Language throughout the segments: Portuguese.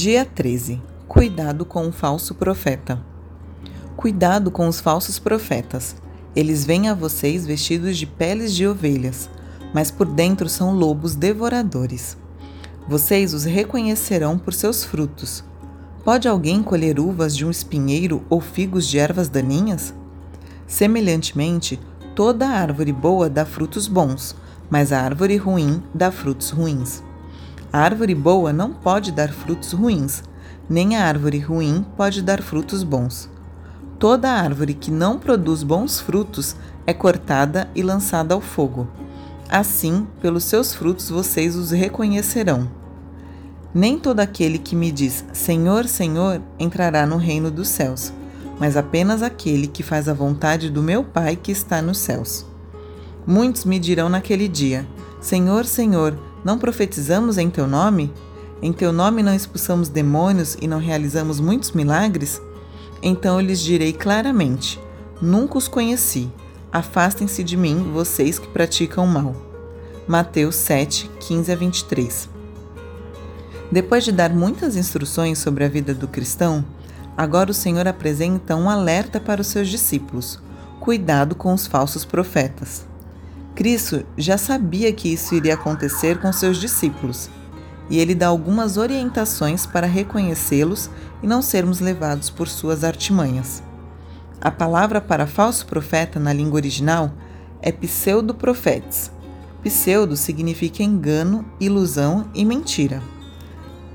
Dia 13. Cuidado com o falso profeta. Cuidado com os falsos profetas. Eles vêm a vocês vestidos de peles de ovelhas, mas por dentro são lobos devoradores. Vocês os reconhecerão por seus frutos. Pode alguém colher uvas de um espinheiro ou figos de ervas daninhas? Semelhantemente, toda árvore boa dá frutos bons, mas a árvore ruim dá frutos ruins. A árvore boa não pode dar frutos ruins, nem a árvore ruim pode dar frutos bons. Toda árvore que não produz bons frutos é cortada e lançada ao fogo. Assim, pelos seus frutos vocês os reconhecerão. Nem todo aquele que me diz Senhor, Senhor entrará no reino dos céus, mas apenas aquele que faz a vontade do meu Pai que está nos céus. Muitos me dirão naquele dia: Senhor, Senhor, não profetizamos em teu nome? Em teu nome não expulsamos demônios e não realizamos muitos milagres? Então eu lhes direi claramente: Nunca os conheci. Afastem-se de mim, vocês que praticam o mal. Mateus 7, 15 a 23. Depois de dar muitas instruções sobre a vida do cristão, agora o Senhor apresenta um alerta para os seus discípulos: cuidado com os falsos profetas. Cristo já sabia que isso iria acontecer com seus discípulos, e ele dá algumas orientações para reconhecê-los e não sermos levados por suas artimanhas. A palavra para falso profeta na língua original é pseudo-profetes. Pseudo significa engano, ilusão e mentira.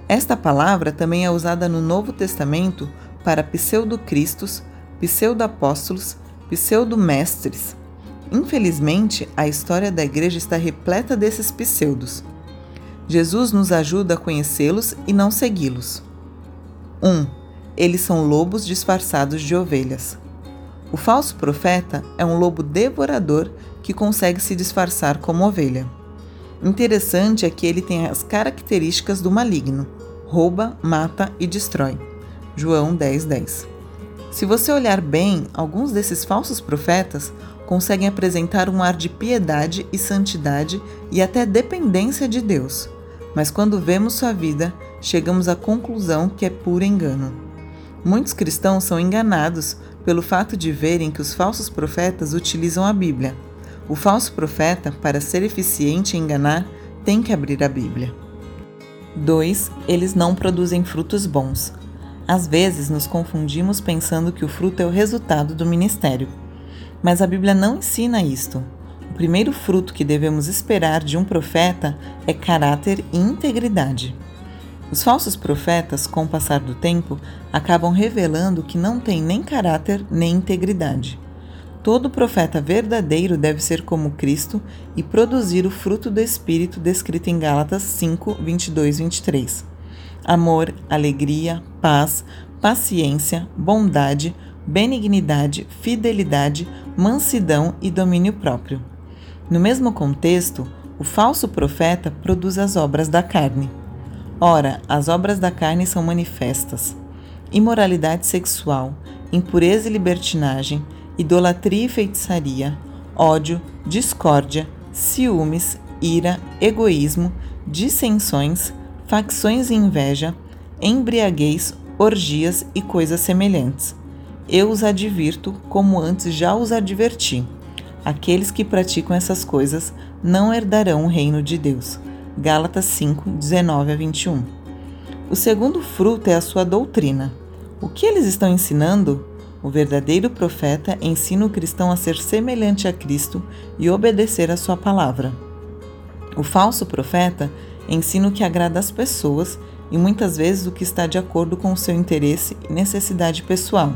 Esta palavra também é usada no Novo Testamento para pseudo-cristos, pseudo-apóstolos, pseudo-mestres, Infelizmente, a história da igreja está repleta desses pseudos. Jesus nos ajuda a conhecê-los e não segui-los. 1. Um, eles são lobos disfarçados de ovelhas. O falso profeta é um lobo devorador que consegue se disfarçar como ovelha. Interessante é que ele tem as características do maligno: rouba, mata e destrói. João 10:10. 10. Se você olhar bem, alguns desses falsos profetas conseguem apresentar um ar de piedade e santidade e até dependência de Deus. Mas quando vemos sua vida, chegamos à conclusão que é puro engano. Muitos cristãos são enganados pelo fato de verem que os falsos profetas utilizam a Bíblia. O falso profeta, para ser eficiente em enganar, tem que abrir a Bíblia. 2. Eles não produzem frutos bons. Às vezes nos confundimos pensando que o fruto é o resultado do ministério. Mas a Bíblia não ensina isto. O primeiro fruto que devemos esperar de um profeta é caráter e integridade. Os falsos profetas, com o passar do tempo, acabam revelando que não têm nem caráter nem integridade. Todo profeta verdadeiro deve ser como Cristo e produzir o fruto do Espírito descrito em Gálatas 5, 22 e 23. Amor, alegria, paz, paciência, bondade, benignidade, fidelidade, mansidão e domínio próprio. No mesmo contexto, o falso profeta produz as obras da carne. Ora, as obras da carne são manifestas: imoralidade sexual, impureza e libertinagem, idolatria e feitiçaria, ódio, discórdia, ciúmes, ira, egoísmo, dissensões, facções e inveja, embriaguez, orgias e coisas semelhantes eu os advirto como antes já os adverti. Aqueles que praticam essas coisas não herdarão o reino de Deus. Gálatas 5, 19 a 21. O segundo fruto é a sua doutrina. O que eles estão ensinando? O verdadeiro profeta ensina o cristão a ser semelhante a Cristo e obedecer a sua palavra. O falso profeta ensina o que agrada às pessoas e muitas vezes o que está de acordo com o seu interesse e necessidade pessoal.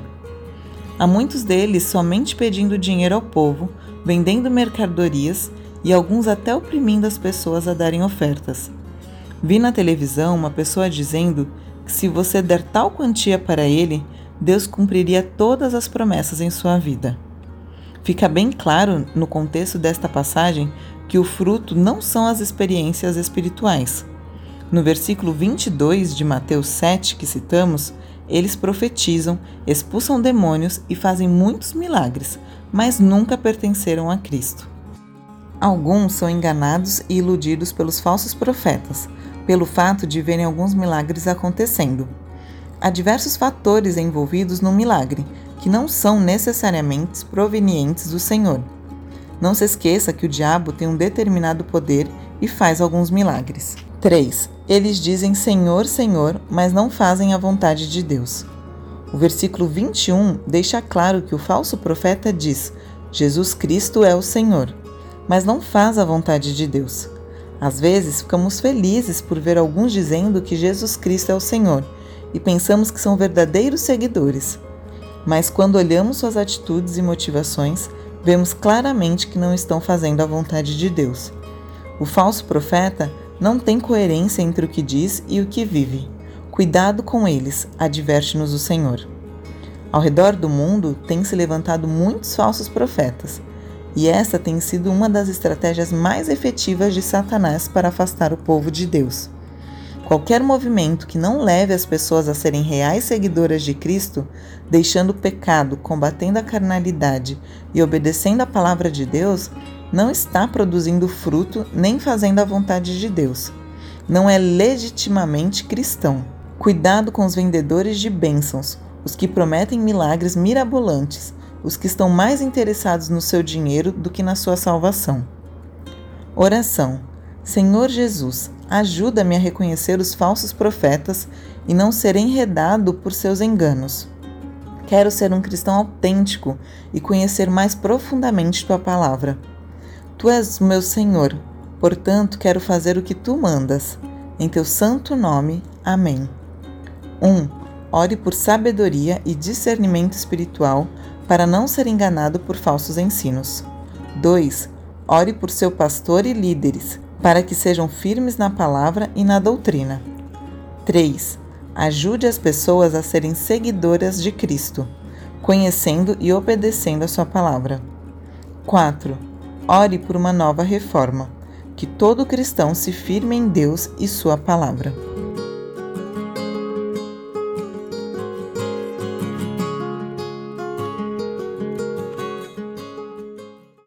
Há muitos deles somente pedindo dinheiro ao povo, vendendo mercadorias e alguns até oprimindo as pessoas a darem ofertas. Vi na televisão uma pessoa dizendo que se você der tal quantia para ele, Deus cumpriria todas as promessas em sua vida. Fica bem claro no contexto desta passagem que o fruto não são as experiências espirituais. No versículo 22 de Mateus 7, que citamos, eles profetizam, expulsam demônios e fazem muitos milagres, mas nunca pertenceram a Cristo. Alguns são enganados e iludidos pelos falsos profetas, pelo fato de verem alguns milagres acontecendo. Há diversos fatores envolvidos no milagre, que não são necessariamente provenientes do Senhor. Não se esqueça que o diabo tem um determinado poder e faz alguns milagres. 3. Eles dizem Senhor, Senhor, mas não fazem a vontade de Deus. O versículo 21 deixa claro que o falso profeta diz: Jesus Cristo é o Senhor, mas não faz a vontade de Deus. Às vezes ficamos felizes por ver alguns dizendo que Jesus Cristo é o Senhor e pensamos que são verdadeiros seguidores. Mas quando olhamos suas atitudes e motivações, vemos claramente que não estão fazendo a vontade de Deus. O falso profeta não tem coerência entre o que diz e o que vive. Cuidado com eles, adverte-nos o Senhor. Ao redor do mundo têm se levantado muitos falsos profetas e essa tem sido uma das estratégias mais efetivas de Satanás para afastar o povo de Deus. Qualquer movimento que não leve as pessoas a serem reais seguidoras de Cristo, deixando o pecado, combatendo a carnalidade e obedecendo a palavra de Deus, não está produzindo fruto nem fazendo a vontade de Deus. Não é legitimamente cristão. Cuidado com os vendedores de bênçãos, os que prometem milagres mirabolantes, os que estão mais interessados no seu dinheiro do que na sua salvação. Oração. Senhor Jesus, ajuda-me a reconhecer os falsos profetas e não ser enredado por seus enganos. Quero ser um cristão autêntico e conhecer mais profundamente tua palavra. Tu és meu Senhor, portanto quero fazer o que tu mandas. Em teu santo nome. Amém. 1. Um, ore por sabedoria e discernimento espiritual para não ser enganado por falsos ensinos. 2. Ore por seu pastor e líderes, para que sejam firmes na palavra e na doutrina. 3. Ajude as pessoas a serem seguidoras de Cristo, conhecendo e obedecendo a sua palavra. 4. Ore por uma nova reforma, que todo cristão se firme em Deus e sua palavra.